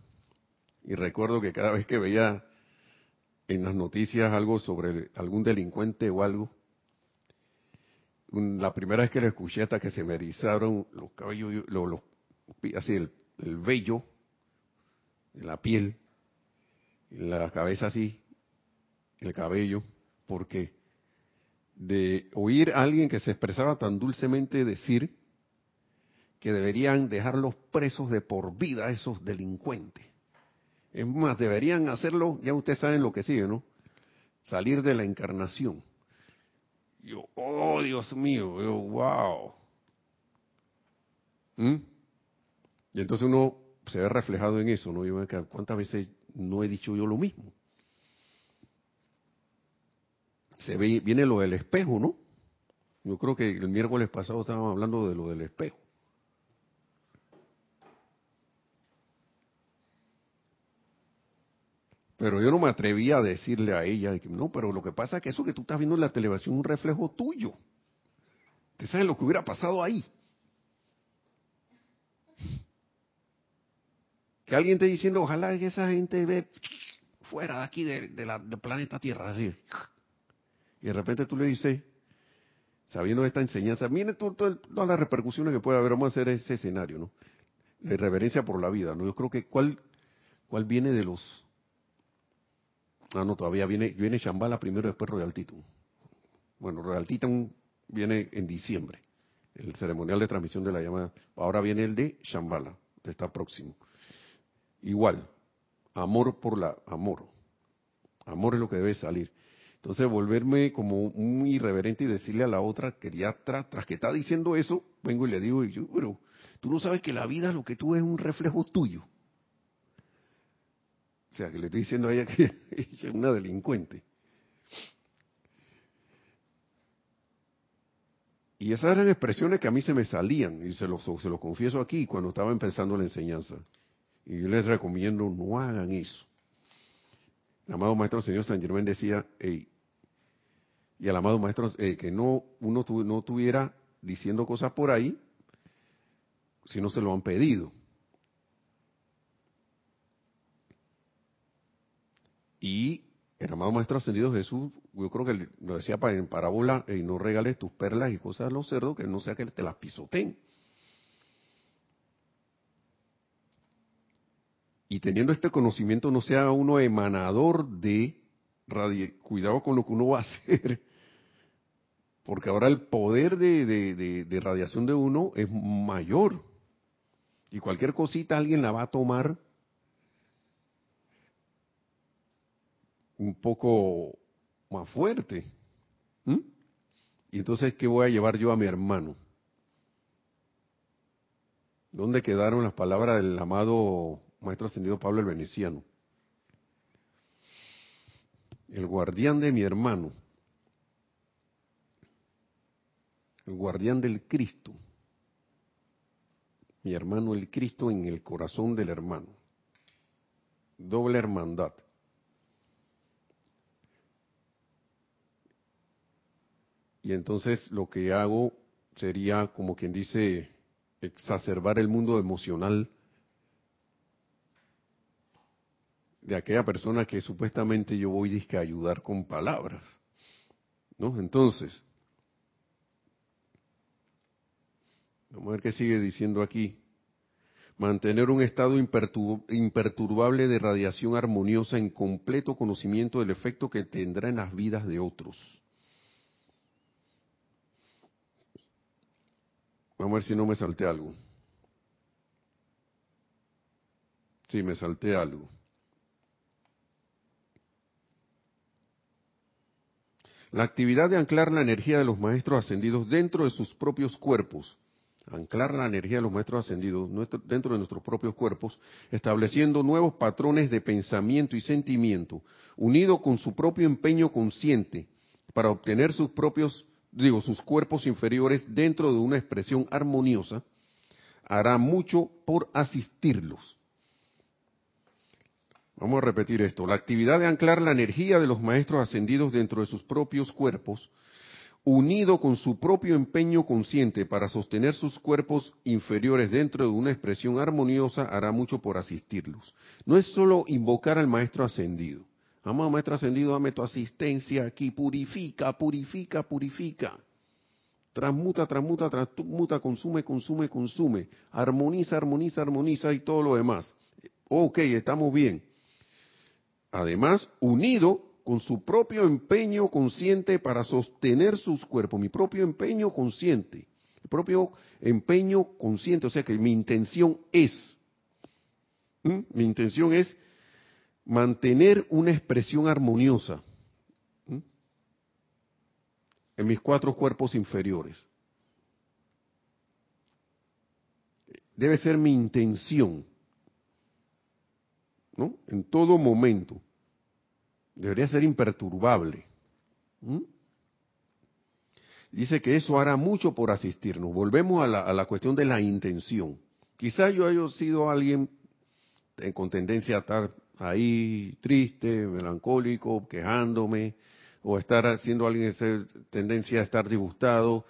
Y recuerdo que cada vez que veía en las noticias algo sobre algún delincuente o algo, la primera vez que le escuché hasta que se me erizaron los cabellos, los, así el, el vello, la piel, la cabeza así, el cabello, porque de oír a alguien que se expresaba tan dulcemente decir que deberían dejarlos presos de por vida a esos delincuentes. Es más, deberían hacerlo, ya ustedes saben lo que sigue, ¿no? Salir de la encarnación. Yo, oh Dios mío, yo, wow. ¿Mm? Y entonces uno se ve reflejado en eso, ¿no? Yo, ¿cuántas veces no he dicho yo lo mismo? Se ve, viene lo del espejo, ¿no? Yo creo que el miércoles pasado estábamos hablando de lo del espejo. Pero yo no me atrevía a decirle a ella, que, no, pero lo que pasa es que eso que tú estás viendo en la televisión es un reflejo tuyo. ¿Te sabes lo que hubiera pasado ahí? Que alguien te diciendo, ojalá que esa gente ve fuera de aquí, de, la, del planeta Tierra, así. Y de repente tú le dices, sabiendo esta enseñanza, mire todas las repercusiones que puede haber, vamos a hacer ese escenario, ¿no? De reverencia por la vida, ¿no? Yo creo que cuál, cuál viene de los Ah, no, todavía viene, viene Shambhala primero, después Royal Titan. Bueno, Royal Titan viene en diciembre, el ceremonial de transmisión de la llamada. Ahora viene el de Shambhala, está próximo. Igual, amor por la, amor. Amor es lo que debe salir. Entonces, volverme como muy irreverente y decirle a la otra que ya tras, tras que está diciendo eso, vengo y le digo, y yo, pero tú no sabes que la vida lo que tú es un reflejo tuyo. O sea, que le estoy diciendo a ella que *laughs* es una delincuente. Y esas eran expresiones que a mí se me salían, y se los, se los confieso aquí, cuando estaba empezando la enseñanza. Y yo les recomiendo, no hagan eso. El amado Maestro Señor San Germán decía, y al amado Maestro, eh, que no uno no tuviera diciendo cosas por ahí, si no se lo han pedido. Y el amado Maestro Ascendido Jesús, yo creo que lo decía en parábola, y no regales tus perlas y cosas a los cerdos, que no sea que te las pisoteen. Y teniendo este conocimiento, no sea uno emanador de cuidado con lo que uno va a *laughs* hacer, porque ahora el poder de, de radiación de uno es mayor. Y cualquier cosita alguien la va a tomar un poco más fuerte. Y entonces, ¿qué voy a llevar yo a mi hermano? ¿Dónde quedaron las palabras del amado Maestro Ascendido Pablo el Veneciano? El guardián de mi hermano. El guardián del Cristo. Mi hermano el Cristo en el corazón del hermano. Doble hermandad. Y entonces lo que hago sería, como quien dice, exacerbar el mundo emocional de aquella persona que supuestamente yo voy a ayudar con palabras. ¿No? Entonces, Vamos a ver qué sigue diciendo aquí. Mantener un estado imperturbable de radiación armoniosa en completo conocimiento del efecto que tendrá en las vidas de otros. Vamos a ver si no me salté algo. Sí, me salté algo. La actividad de anclar la energía de los maestros ascendidos dentro de sus propios cuerpos, anclar la energía de los maestros ascendidos dentro de nuestros propios cuerpos, estableciendo nuevos patrones de pensamiento y sentimiento, unido con su propio empeño consciente para obtener sus propios, digo, sus cuerpos inferiores dentro de una expresión armoniosa, hará mucho por asistirlos. Vamos a repetir esto. La actividad de anclar la energía de los maestros ascendidos dentro de sus propios cuerpos, unido con su propio empeño consciente para sostener sus cuerpos inferiores dentro de una expresión armoniosa, hará mucho por asistirlos. No es solo invocar al maestro ascendido. Amado maestro ascendido, dame tu asistencia aquí, purifica, purifica, purifica. Transmuta, transmuta, transmuta, consume, consume, consume. Armoniza, armoniza, armoniza y todo lo demás. Ok, estamos bien además unido con su propio empeño consciente para sostener sus cuerpos, mi propio empeño consciente, el propio empeño consciente, o sea que mi intención es, mi intención es mantener una expresión armoniosa en mis cuatro cuerpos inferiores. Debe ser mi intención, ¿no? En todo momento. Debería ser imperturbable. ¿Mm? Dice que eso hará mucho por asistirnos. Volvemos a la, a la cuestión de la intención. Quizás yo haya sido alguien con tendencia a estar ahí triste, melancólico, quejándome, o estar siendo alguien que tendencia a estar disgustado,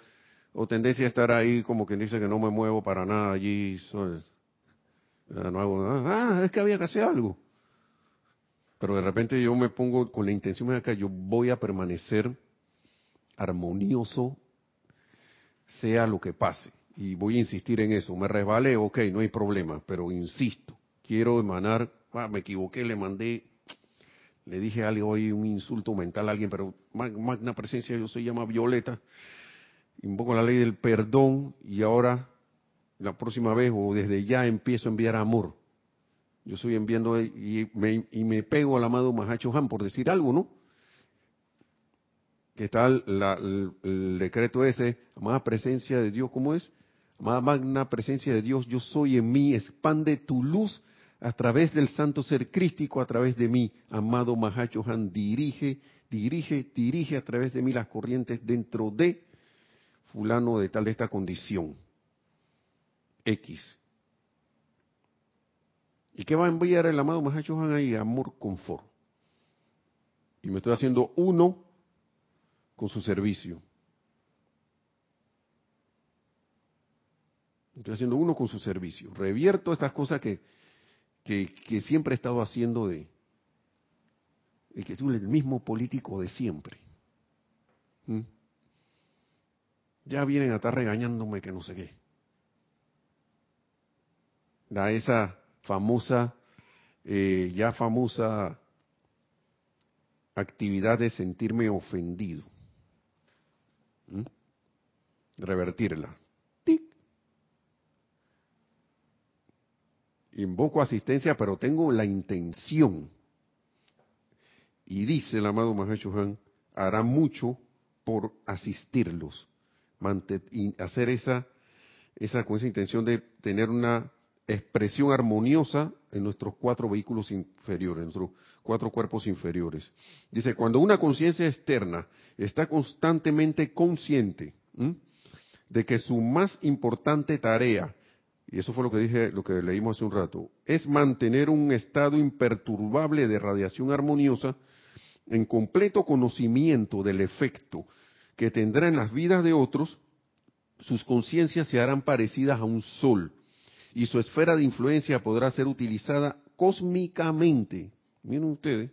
o tendencia a estar ahí como quien dice que no me muevo para nada allí, no hago nada. Ah, es que había que hacer algo. Pero de repente yo me pongo con la intención de acá, yo voy a permanecer armonioso, sea lo que pase. Y voy a insistir en eso. Me resbalé, ok, no hay problema, pero insisto, quiero emanar, ah, me equivoqué, le mandé, le dije algo hoy, un insulto mental a alguien, pero magna presencia, yo se llama Violeta, invoco la ley del perdón y ahora, la próxima vez o desde ya empiezo a enviar amor yo estoy enviando y me, y me pego al amado Mahacho Han por decir algo, ¿no? Que está el, decreto ese, amada presencia de Dios, ¿cómo es? Amada magna presencia de Dios, yo soy en mí, expande tu luz a través del santo ser crístico, a través de mí, amado Mahacho Han, dirige, dirige, dirige a través de mí las corrientes dentro de fulano de tal de esta condición. X. ¿Y qué va a enviar el amado Mahacho Han ahí? Amor, confort. Y me estoy haciendo uno con su servicio. Estoy haciendo uno con su servicio. Revierto estas cosas que, que, siempre he estado haciendo de, el que es el mismo político de siempre. ¿Mm? Ya vienen a estar regañándome que no sé qué. Da esa famosa, eh, ya famosa actividad de sentirme ofendido. ¿Mm? Revertirla. ¡Tic! Invoco asistencia, pero tengo la intención. Y dice el amado Mahachohan, hará mucho por asistirlos, hacer esa, esa, con esa intención de tener una expresión armoniosa en nuestros cuatro vehículos inferiores, en nuestros cuatro cuerpos inferiores. Dice, cuando una conciencia externa está constantemente consciente de que su más importante tarea, y eso fue lo que dije, lo que leímos hace un rato, es mantener un estado imperturbable de radiación armoniosa en completo conocimiento del efecto que tendrá en las vidas de otros, sus conciencias se harán parecidas a un sol y su esfera de influencia podrá ser utilizada cósmicamente, miren ustedes,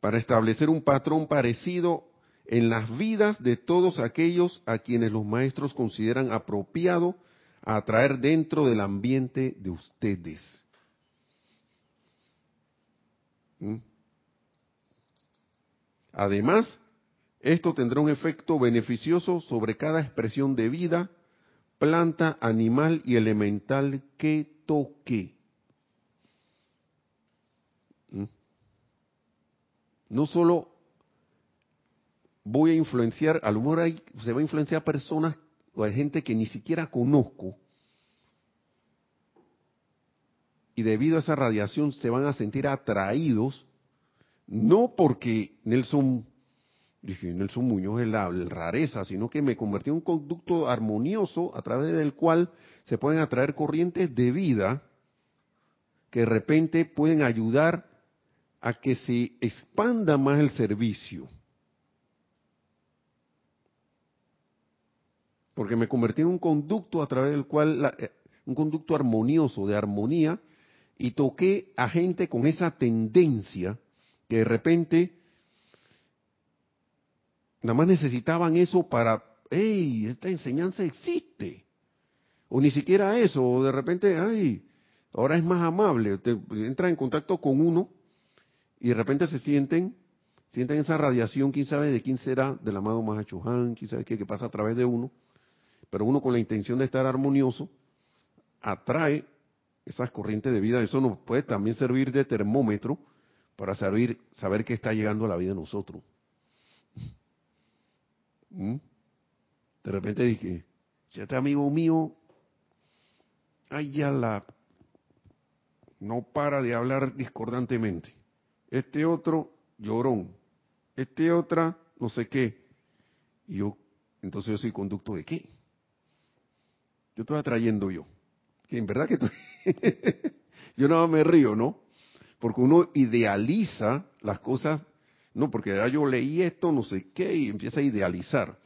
para establecer un patrón parecido en las vidas de todos aquellos a quienes los maestros consideran apropiado atraer dentro del ambiente de ustedes. ¿Mm? Además, esto tendrá un efecto beneficioso sobre cada expresión de vida, planta, animal y elemental que toque. ¿Mm? No solo voy a influenciar, a lo mejor se va a influenciar personas o hay gente que ni siquiera conozco y debido a esa radiación se van a sentir atraídos, no porque Nelson dije, Nelson Muñoz es la, rareza, sino que me convertí en un conducto armonioso a través del cual se pueden atraer corrientes de vida que de repente pueden ayudar a que se expanda más el servicio. Porque me convertí en un conducto a través del cual, eh, un conducto armonioso, de armonía, y toqué a gente con esa tendencia que de repente Nada más necesitaban eso para, hey, esta enseñanza existe. O ni siquiera eso, o de repente, ay, ahora es más amable. Te, entra en contacto con uno y de repente se sienten, sienten esa radiación, quién sabe de quién será, del amado Mahachohan, quién sabe qué, que pasa a través de uno. Pero uno con la intención de estar armonioso, atrae esas corrientes de vida. Eso nos puede también servir de termómetro para saber, saber qué está llegando a la vida de nosotros. ¿Mm? De repente dije, ya este amigo mío, ay ya la, no para de hablar discordantemente. Este otro, llorón. Este otra, no sé qué. Y yo, entonces yo soy conducto de qué? Yo estoy atrayendo yo. Que en verdad que estoy... *laughs* yo nada me río, ¿no? Porque uno idealiza las cosas no, porque ya yo leí esto, no sé qué, y empieza a idealizar.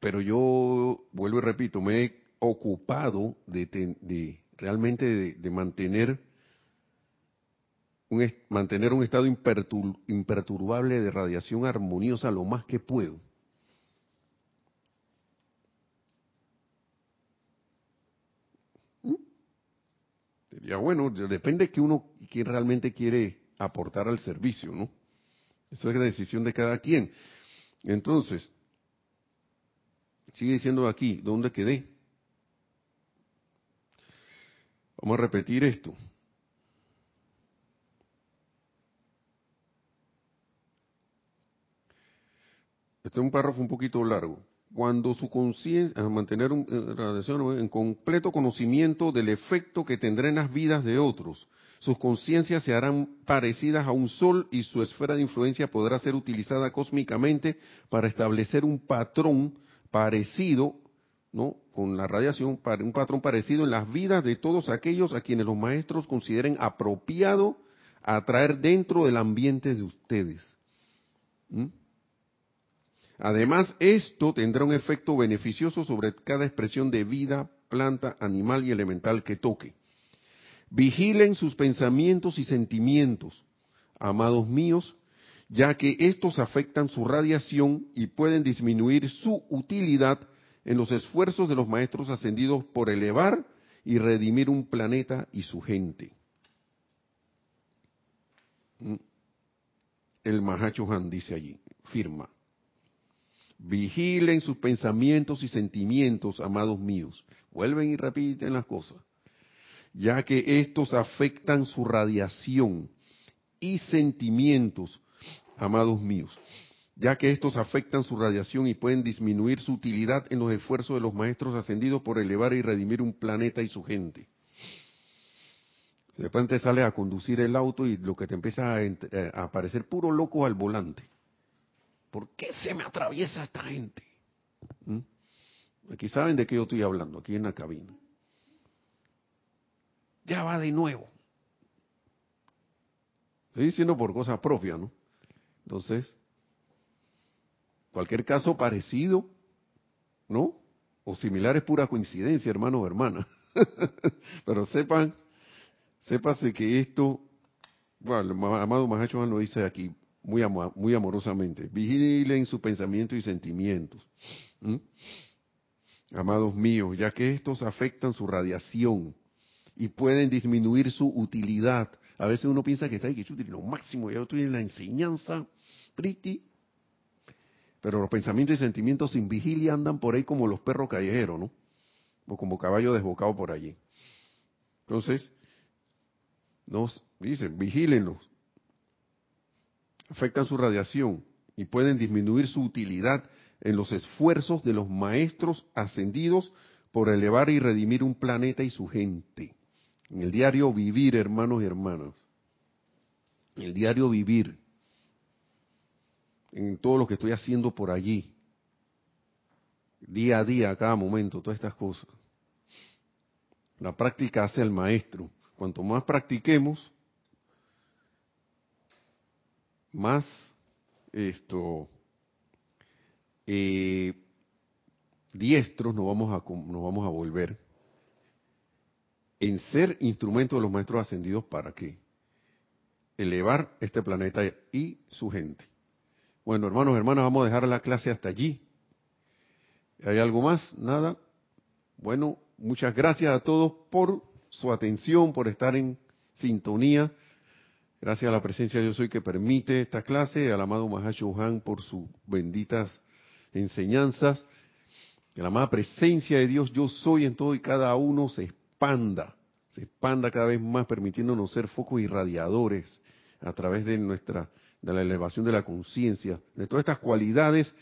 Pero yo, vuelvo y repito, me he ocupado de, realmente de, mantener un, mantener un estado imperturbable de radiación armoniosa lo más que puedo. Ya bueno, depende de que uno quién realmente quiere aportar al servicio, ¿no? Eso es la decisión de cada quien. Entonces, sigue diciendo aquí, ¿dónde quedé? Vamos a repetir esto. Este es un párrafo un poquito largo cuando su conciencia, mantener un, eh, en completo conocimiento del efecto que tendrá en las vidas de otros, sus conciencias se harán parecidas a un sol y su esfera de influencia podrá ser utilizada cósmicamente para establecer un patrón parecido, ¿no? Con la radiación, un patrón parecido en las vidas de todos aquellos a quienes los maestros consideren apropiado atraer dentro del ambiente de ustedes. ¿Mm? Además, esto tendrá un efecto beneficioso sobre cada expresión de vida, planta, animal y elemental que toque. Vigilen sus pensamientos y sentimientos, amados míos, ya que estos afectan su radiación y pueden disminuir su utilidad en los esfuerzos de los maestros ascendidos por elevar y redimir un planeta y su gente. Mm. El Mahacho Han dice allí, firma. Vigilen sus pensamientos y sentimientos, amados míos. Vuelven y repiten las cosas. Ya que estos afectan su radiación y sentimientos, amados míos. Ya que estos afectan su radiación y pueden disminuir su utilidad en los esfuerzos de los maestros ascendidos por elevar y redimir un planeta y su gente. De repente sales a conducir el auto y lo que te empieza a, eh, a aparecer puro loco al volante ¿Por qué se me atraviesa esta gente? ¿Mm? Aquí saben de qué yo estoy hablando, aquí en la cabina. Ya va de nuevo. Estoy diciendo por cosas propias, ¿no? Entonces, cualquier caso parecido, ¿no? O similar es pura coincidencia, hermano o hermana. *laughs* Pero sepan, sépase que esto bueno, el amado Mahacho lo dice aquí muy, amorosamente, vigilen su pensamiento y sentimientos. Amados míos, ya que estos afectan su radiación y pueden disminuir su utilidad. A veces uno piensa que está aquí, lo máximo, ya estoy en la enseñanza. Pero los pensamientos y sentimientos sin vigilia andan por ahí como los perros callejeros, ¿no? O como caballo desbocado por allí. Entonces, nos dicen, vigílenlos. Afectan su radiación y pueden disminuir su utilidad en los esfuerzos de los maestros ascendidos por elevar y redimir un planeta y su gente. En el diario vivir, hermanos y hermanas. En el diario vivir. En todo lo que estoy haciendo por allí. Día a día, a cada momento, todas estas cosas. La práctica hace al maestro. Cuanto más practiquemos, más esto eh, diestros nos vamos a nos vamos a volver en ser instrumento de los maestros ascendidos para qué elevar este planeta y su gente. Bueno, hermanos, hermanas, vamos a dejar la clase hasta allí. ¿Hay algo más? Nada. Bueno, muchas gracias a todos por su atención, por estar en sintonía. Gracias a la presencia de Yo Soy que permite esta clase, al amado Mahacho Han por sus benditas enseñanzas. Que la amada presencia de Dios Yo Soy en todo y cada uno se expanda, se expanda cada vez más, permitiéndonos ser focos irradiadores a través de nuestra, de la elevación de la conciencia, de todas estas cualidades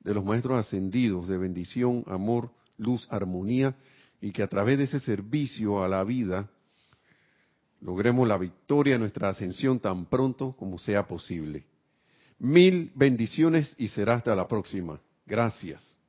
de los maestros ascendidos, de bendición, amor, luz, armonía, y que a través de ese servicio a la vida logremos la victoria en nuestra ascensión tan pronto como sea posible. Mil bendiciones y será hasta la próxima. Gracias.